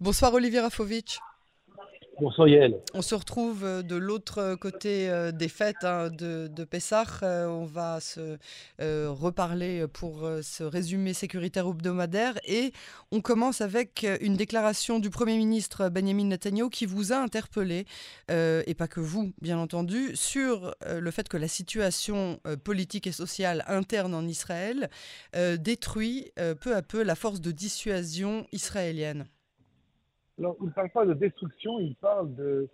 Bonsoir Olivier Rafovitch. Bonsoir Yael. On se retrouve euh, de l'autre côté euh, des fêtes hein, de, de Pessah. Euh, on va se reparler pour ce résumé sécuritaire hebdomadaire et on commence avec une déclaration du Premier ministre Benjamin Netanyahu qui vous a interpellé, et pas que vous bien entendu, sur le fait que la situation politique et sociale interne en Israël détruit peu à peu la force de dissuasion israélienne. Alors, il ne parle pas de destruction, il parle de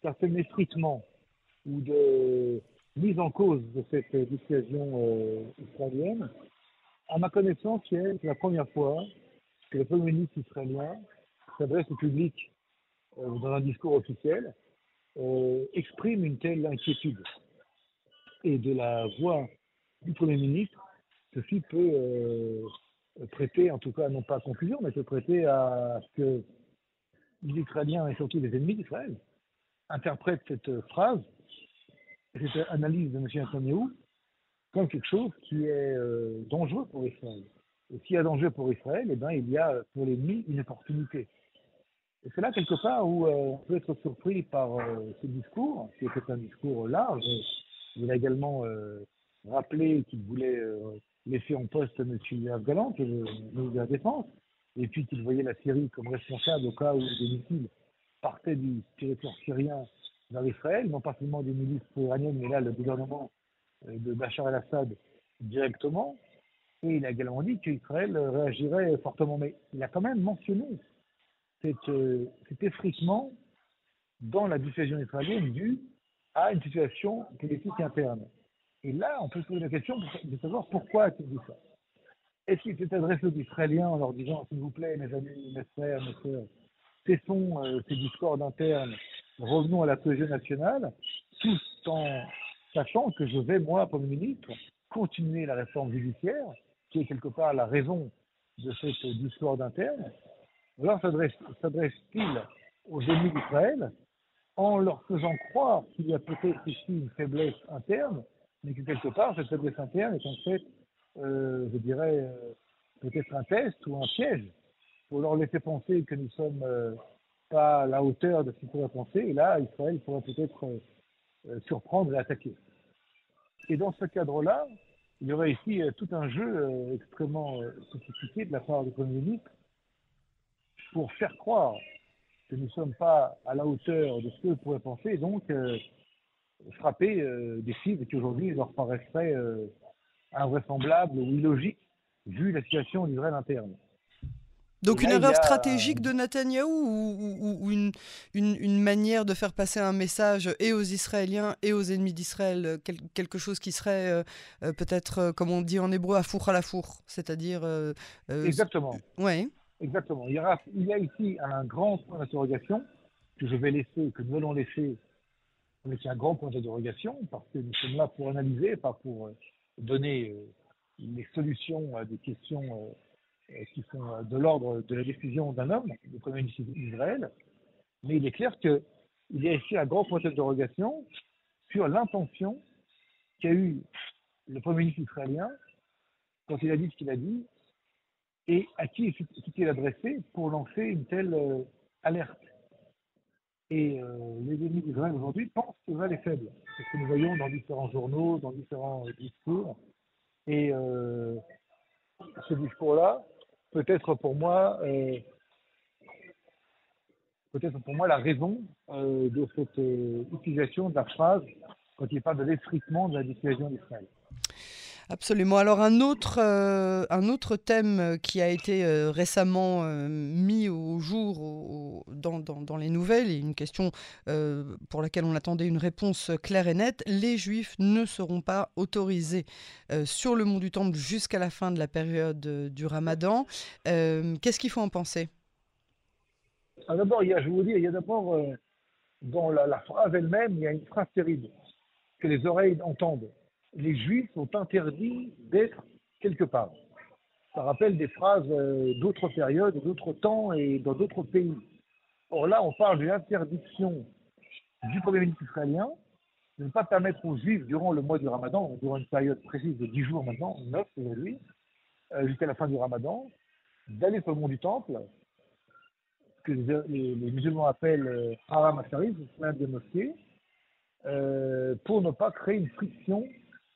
certain effritement ou de mise en cause de cette dissuasion euh, israélienne. À ma connaissance, c'est la première fois que le Premier ministre israélien s'adresse au public euh, dans un discours officiel, euh, exprime une telle inquiétude. Et de la voix du Premier ministre, ceci peut prêter, en tout cas non pas à confusion, mais peut prêter à ce que les Israéliens et surtout les ennemis d'Israël interprètent cette phrase, cette analyse de M. Netanyahu, comme quelque chose qui est euh, dangereux pour Israël. Et s'il y a danger pour Israël, eh ben, il y a pour l'ennemi une opportunité. Et c'est là quelque part où euh, on peut être surpris par euh, ce discours, qui était un discours large. Il a également rappelé qu'il voulait laisser en poste M. Afgalan, qui est le ministre de la Défense et puis qu'il voyait la Syrie comme responsable au cas où des missiles partaient du territoire syrien vers Israël, non pas seulement des milices iraniennes, mais là le gouvernement euh, de Bachar el-Assad directement. Et il a également dit qu'Israël réagirait fortement. Mais il a quand même mentionné cet, euh, cet effritement dans la dissuasion israélienne due à une situation politique interne. Et là, on peut se poser la question de savoir pourquoi a-t-il dit ça. Est-ce qu'il s'est adressé aux Israéliens en leur disant, s'il vous plaît, mes amis, mes frères, mes sœurs, cessons euh, ces discords internes, revenons à la cohésion nationale, tout en sachant que je vais, moi, comme ministre, continuer la réforme judiciaire, qui est quelque part la raison de cette discorde interne. Alors s'adresse-t-il aux ennemis d'Israël en leur faisant croire qu'il y a peut-être ici une faiblesse interne, mais que quelque part, cette faiblesse interne est en fait euh, je dirais, euh, peut-être un test ou un piège pour leur laisser penser que nous sommes euh, pas à la hauteur de ce qu'ils pourraient penser. Et là, Israël pourrait peut-être surprendre et attaquer. Et dans ce cadre-là, il y aurait ici tout un jeu extrêmement sophistiqué de la part du Premier ministre pour faire croire que nous ne sommes pas à la hauteur de ce qu'ils pourraient penser, et donc frapper des cibles qui aujourd'hui leur paraisseraient invraisemblable ou illogique vu la situation d'Israël interne. Donc une erreur stratégique de Netanyahou ou, une, une, manière de faire passer un message et aux Israéliens et aux ennemis d'Israël, quelque chose qui serait euh, euh, peut-être, euh, comme on dit en hébreu, à four à la four, c'est-à-dire... Exactement. Oui. Exactement. Il y, a, il y a ici un grand point d'interrogation que je vais laisser, que nous allons laisser, mais c'est un grand point d'interrogation parce que nous sommes là pour analyser, pas pour donner euh, les solutions à des questions euh, euh, qui sont de l'ordre de la décision d'un homme, le Premier ministre d'Israël, mais il est clair qu'il y a ici un grand point d'interrogation sur l'intention qu'a eu le Premier ministre israélien quand il a dit ce qu'il a dit et à qui s'est-il adressé pour lancer une telle alerte. Et euh, les ennemis d'Israël aujourd'hui pensent qu'Israël est faible. C'est ce que nous voyons dans différents journaux, dans différents discours. Et euh, ce discours-là peut être pour moi euh, peut-être pour moi la raison de cette utilisation de la phrase quand il parle de l'effritement de la dissuasion d'Israël. Absolument. Alors un autre, euh, un autre thème qui a été euh, récemment euh, mis au jour dans, dans, les nouvelles et une question pour laquelle on attendait une réponse claire et nette, les juifs ne seront pas autorisés sur le mont du Temple jusqu'à la fin de la période du ramadan. Qu'est-ce qu'il faut en penser? Ah, D'abord, je vous dire, il y a d'abord dans la, la phrase elle-même, il y a une phrase terrible que les oreilles entendent les juifs sont interdits d'être quelque part. Ça rappelle des phrases euh, d'autres périodes, d'autres temps et dans d'autres pays. Or là, on parle de l'interdiction du Premier ministre israélien de ne pas permettre aux juifs, durant le mois du ramadan, durant une période précise de 10 jours maintenant, 9 aujourd'hui, euh, jusqu'à la fin du ramadan, d'aller sur le mont du Temple que les, musulmans appellent euh, haram asharif, plein de mosquées, euh, pour ne pas créer une friction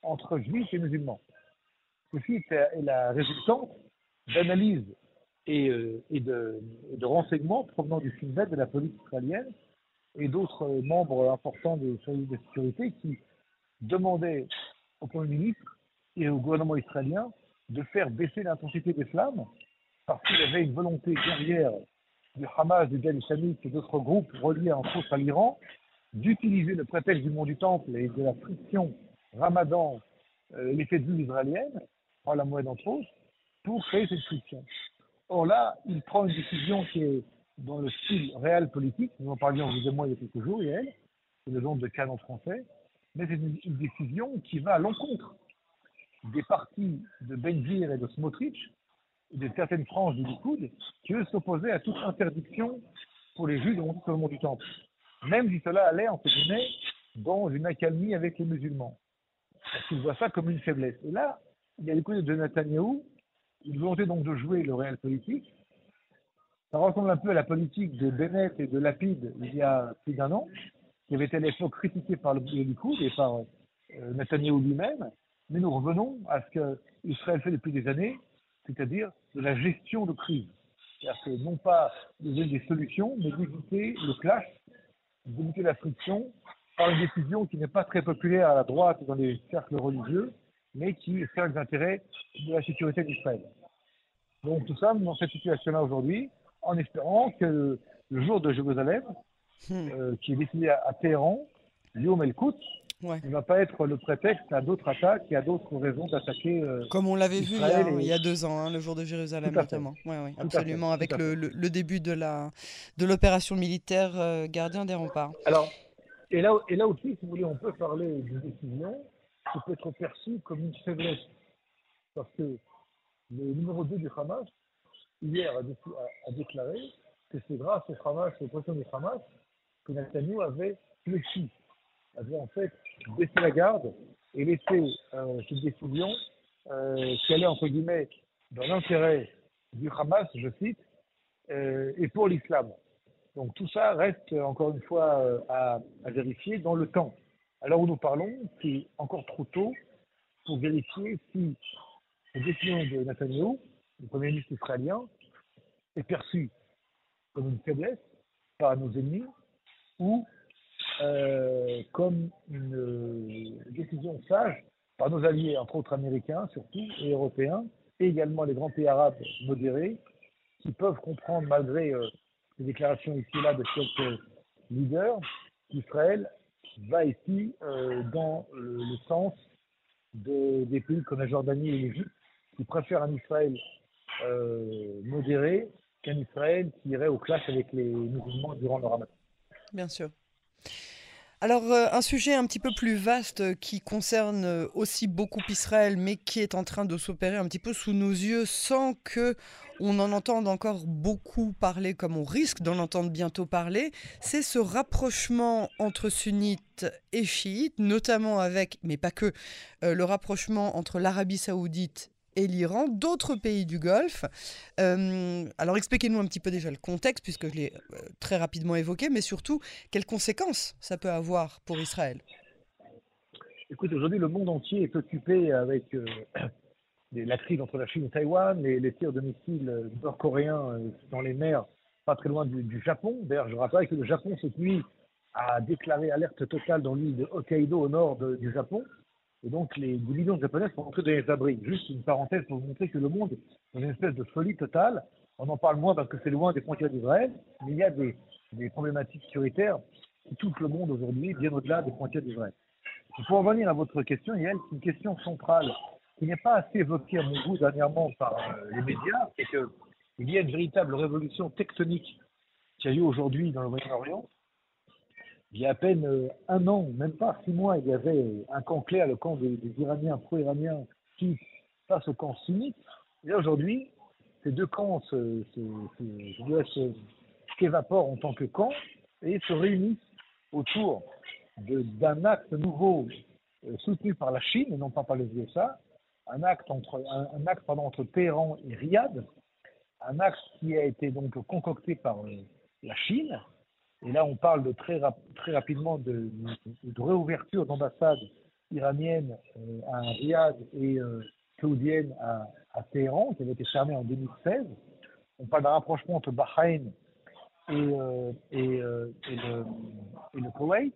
entre juifs et musulmans. Ceci est la résultante d'analyses et, euh, de, renseignements provenant du FINVET, de la police israélienne, et d'autres membres importants des services de sécurité qui demandaient au Premier ministre et au gouvernement israélien de faire baisser l'intensité des flammes parce qu'il y avait une volonté guerrière du Hamas, du Djihad islamique et d'autres groupes reliés entre autres à l'Iran d'utiliser le prétexte du mont du Temple et de la friction ramadan, euh, l'effet de vue israélienne, par la moelle entre autres, pour créer cette friction. Or là, il prend une décision qui est dans le style réel politique, nous en parlions vous et moi il y a quelques jours, elle, c'est le nom de canon français, mais c'est une, décision qui va à l'encontre des partis de Benzir et de Smotrich, et de certaines franges du Likoud, qui eux s'opposaient à toute interdiction pour les Juifs de monter sur le mont du Temple. Même si cela allait, entre guillemets, dans une accalmie avec les musulmans. Qu'ils voient ça comme une faiblesse. Et là, il y a l'écoute de Netanyahou, une volonté donc de jouer le réel politique. Ça ressemble un peu à la politique de Bennett et de Lapide il y a plus d'un an, qui avait été à l'époque critiquée par le Likoud et par euh, lui-même. Mais nous revenons à ce que Israël fait depuis des années, c'est-à-dire de la gestion de crise. C'est-à-dire que non pas de donner des solutions, mais d'éviter le clash, d'éviter la friction par une décision qui n'est pas très populaire à la droite dans les cercles religieux, mais qui sert les intérêts de la sécurité d'Israël. Donc tout ça, dans cette situation-là aujourd'hui, en espérant que le jour de Jérusalem, hmm. euh, qui est décidé à, Téhéran, Yom El-Kout, ne va pas être le prétexte à d'autres attaques et à d'autres raisons d'attaquer. Euh, Comme on l'avait vu il y, a, deux ans, hein, le jour de Jérusalem notamment. Oui, oui, absolument, avec le, le, début de l'opération militaire euh, gardien des remparts. Alors, et là, et là aussi, si vous voulez, on peut parler d'une décision qui peut être perçue comme une faiblesse. Parce que le numéro 2 du Hamas, hier, a, déclaré que c'est grâce au Hamas, aux pressions du Hamas, que Netanyahu avait fléchi, avait en fait baissé la garde et laissé euh, cette décision euh, qui allait, entre guillemets, dans l'intérêt du Hamas, je cite, euh, et pour l'islam. Donc tout ça reste encore une fois euh, à, à, vérifier dans le temps. Alors où nous parlons, c'est encore trop tôt pour vérifier si la décision de Netanyahu, le Premier ministre israélien, est perçue comme une faiblesse par nos ennemis ou euh, comme une euh, décision sage par nos alliés, entre autres américains surtout, et européens, et également les grands pays arabes modérés, qui peuvent comprendre, malgré euh, les déclarations ici et là de quelques leaders, qu'Israël va ici dans le, sens de, des pays comme la Jordanie et l'Égypte, qui préfèrent un Israël modéré qu'un Israël qui irait au clash avec les musulmans durant le ramadan. Bien sûr. Alors, euh, un sujet un petit peu plus vaste euh, qui concerne euh, aussi beaucoup Israël, mais qui est en train de s'opérer un petit peu sous nos yeux sans que on en entende encore beaucoup parler comme on risque d'en entendre bientôt parler, c'est ce rapprochement entre sunnites et chiites, notamment avec, mais pas que, le rapprochement entre l'Arabie saoudite et l'Iran, d'autres pays du Golfe. Euh, alors expliquez-nous un petit peu déjà le contexte, puisque je l'ai euh, très rapidement évoqué, mais surtout, quelles conséquences ça peut avoir pour Israël? Écoute, aujourd'hui, le monde entier est occupé avec euh, la crise entre la Chine et Taïwan, les, les tirs de missiles nord-coréens dans les mers, pas très loin du, Japon. D'ailleurs, je rappelle que le Japon, cette nuit, a déclaré alerte totale dans l'île de Hokkaido au nord du Japon. Et donc, les, des millions de Japonais sont rentrés dans les abris. Juste une parenthèse pour vous montrer que le monde est dans une espèce de folie totale. On en parle moins parce que c'est loin des frontières d'Israël, mais il y a des, des, problématiques sécuritaires qui touchent le monde aujourd'hui, bien au-delà des frontières d'Israël. Pour revenir à votre question, Yael, c'est une question centrale qui n'est pas assez évoquée à mon goût dernièrement par euh, les médias, c'est qu'il y a une véritable révolution tectonique qui a lieu aujourd'hui dans le Moyen-Orient, il y a à peine euh, un an, même pas six mois, il y avait un camp clair, le camp des, Iraniens pro-iraniens, qui face au camp sunnite. Et aujourd'hui, ces deux camps se, s'évaporent en tant que camp et se réunissent autour d'un acte nouveau euh, soutenu par la Chine et non pas par les USA, un acte entre, un, acte, pardon, entre Téhéran et Riyad, un axe qui a été donc concocté par la Chine. Et là, on parle de très, rapidement de, réouverture d'ambassades iraniennes à Riyad et saoudiennes à, Téhéran, qui avait été fermée en 2016. On parle d'un rapprochement entre Bahreïn et, et, et, le, et, Koweït,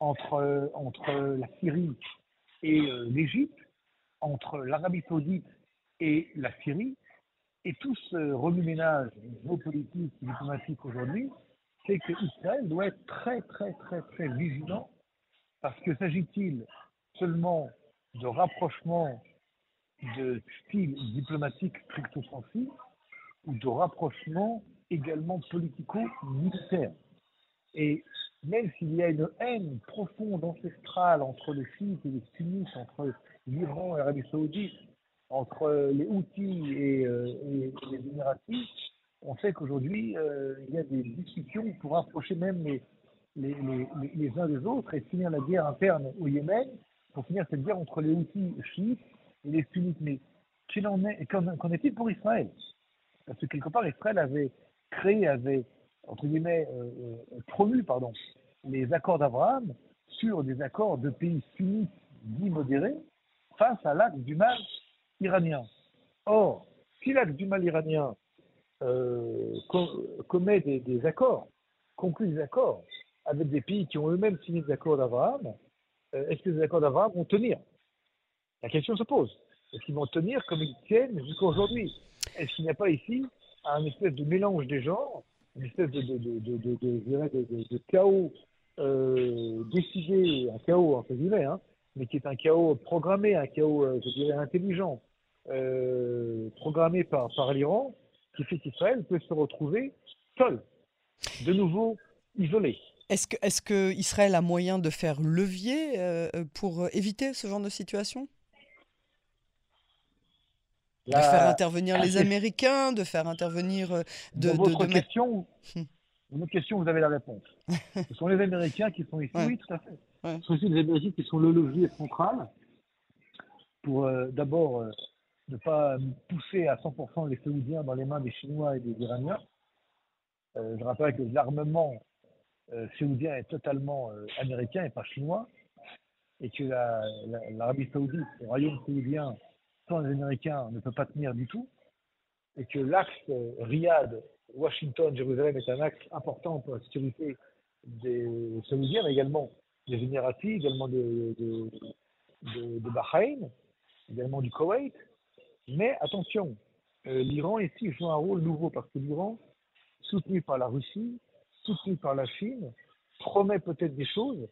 entre, entre la Syrie et l'Égypte, entre l'Arabie saoudite et la Syrie. Et tout ce remue-ménage géopolitique et diplomatique aujourd'hui c'est qu'Israël doit être très, très, très, très vigilant parce que s'agit-il seulement de rapprochement de style diplomatique stricto sensu ou de rapprochement également politico-militaire? Et même s'il y a une haine profonde, ancestrale entre les chiites et les sunnites, entre l'Iran et l'Arabie saoudite, entre les Houthis et, euh, les Émiratis, on sait qu'aujourd'hui, euh, il y a des discussions pour rapprocher même les, les, les, les, uns des autres et finir la guerre interne au Yémen, pour finir cette guerre entre les Houthis chiites et les sunnites. Mais qu'en est-il pour Israël? Parce que quelque part, Israël avait créé, avait, entre guillemets, euh, euh, promu pardon, les accords d'Abraham sur des accords de pays sunnites dits modérés face à l'acte du mal iranien. Or, si l'acte du mal iranien commet des, accords, conclut des accords avec des pays qui ont eux-mêmes signé des accords d'Abraham, euh, est-ce que ces accords d'Abraham vont tenir? La question se pose. Est-ce qu'ils vont tenir comme ils tiennent jusqu'à aujourd'hui? Est-ce qu'il n'y a pas ici un espèce de mélange des genres, une espèce de, chaos euh, décidé, un chaos entre guillemets, hein, mais qui est un chaos programmé, un chaos, je dirais, intelligent, programmé par l'Iran, qui fait qu'Israël peut se retrouver seul, de nouveau isolé. Est-ce que, est que, Israël a moyen de faire levier euh, pour éviter ce genre de situation? De faire intervenir les Américains, de faire intervenir... Euh, de, de, votre question, hum. question, vous avez la réponse. ce sont les Américains qui sont ici, oui, tout à fait. Ce sont aussi les Américains qui sont le levier central pour euh, d'abord ne pas pousser à 100% les Saoudiens dans les mains des Chinois et des Iraniens. Euh, je rappelle que l'armement euh, saoudien est totalement euh, américain et pas chinois, et que l'Arabie saoudite, le royaume saoudien, sans les Américains, ne peut pas tenir du tout, et que l'axe Riyad, Washington, Jérusalem est un axe important pour la sécurité des Saoudiens, mais également des Émiratis, également de, de, de, de Bahreïn, également du Koweït, mais attention, euh, l'Iran ici joue un rôle nouveau parce que l'Iran, soutenu par la Russie, soutenu par la Chine, promet peut-être des choses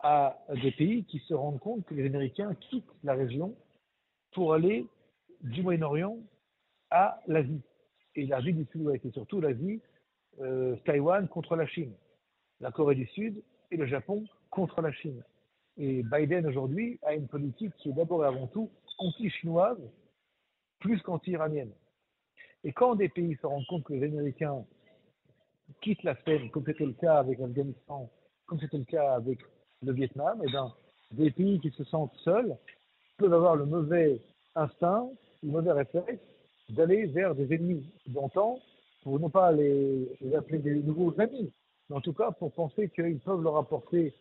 à des pays qui se rendent compte que les Américains quittent la région pour aller du Moyen-Orient à l'Asie. Et l'Asie du Sud-Ouest, et surtout l'Asie, euh, Taïwan contre la Chine, la Corée du Sud et le Japon contre la Chine. Et Biden aujourd'hui a une politique qui est d'abord et avant tout anti-chinoise plus qu'anti-iranienne. Et quand des pays se rendent compte que les Américains quittent la scène, comme c'était le cas avec l'Afghanistan, comme c'était le cas avec le Vietnam, et eh bien, des pays qui se sentent seuls peuvent avoir le mauvais instinct, le mauvais réflexe d'aller vers des ennemis d'antan pour non pas les, appeler des nouveaux amis, mais en tout cas pour penser qu'ils peuvent leur apporter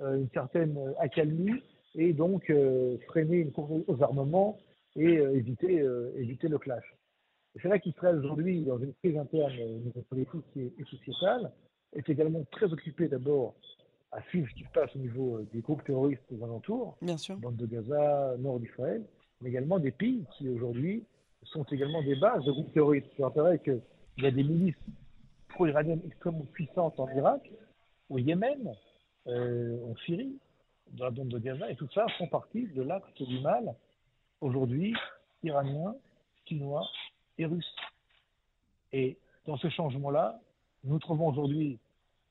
euh, une certaine accalmie et donc euh, freiner une course aux armements et euh, éviter, euh, éviter le clash. C'est vrai qu'Israël aujourd'hui, dans une crise interne niveau politique et sociétale, est également très occupé d'abord à suivre ce qui se passe au niveau euh, des groupes terroristes aux alentours, Bien sûr. bande de Gaza, nord d'Israël, mais également des pays qui aujourd'hui sont également des bases de groupes terroristes. Je rappellerai qu'il y a des milices pro-iraniennes extrêmement puissantes en Irak, au Yémen, en Syrie, dans la bande de Gaza, et tout ça font partie de l'acte du mal aujourd'hui iraniens, chinois et russes. Et dans ce changement-là, nous trouvons aujourd'hui,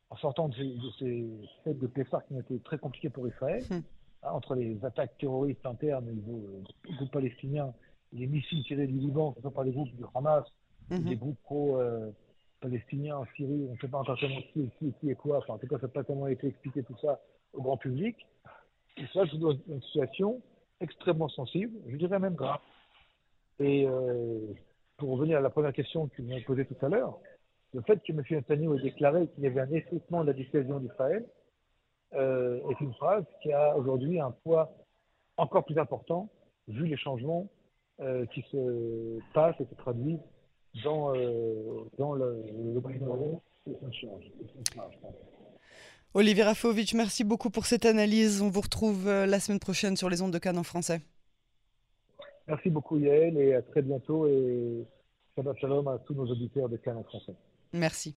en sortant de ces, fêtes de Pessah qui ont été très compliquées pour Israël, hmm. hein, entre les attaques terroristes internes au niveau euh, du groupe palestinien, les missiles tirés du Liban, que ce soit par les groupes du Hamas, hmm. des groupes pro-palestiniens en Syrie, on ne sait pas encore tellement qui est qui, qui est quoi, enfin, en tout cas, ça n'a pas tellement été expliqué tout ça au grand public. Et ça, c'est une situation extrêmement sensible, je dirais même grave. Et euh, pour revenir à la première question que vous m'avez posée tout à l'heure, le fait que M. Netanyahu ait déclaré qu'il y avait un effritement de la dissuasion d'Israël euh, est une phrase qui a aujourd'hui un poids encore plus important vu les changements euh, qui se passent et se traduisent dans, euh, dans le, le Moyen-Orient. Olivier Rafovic, merci beaucoup pour cette analyse. On vous retrouve la semaine prochaine sur les ondes de Cannes en français. Merci beaucoup Yael et à très bientôt et Shabbat Shalom à tous nos auditeurs de Cannes en français. Merci.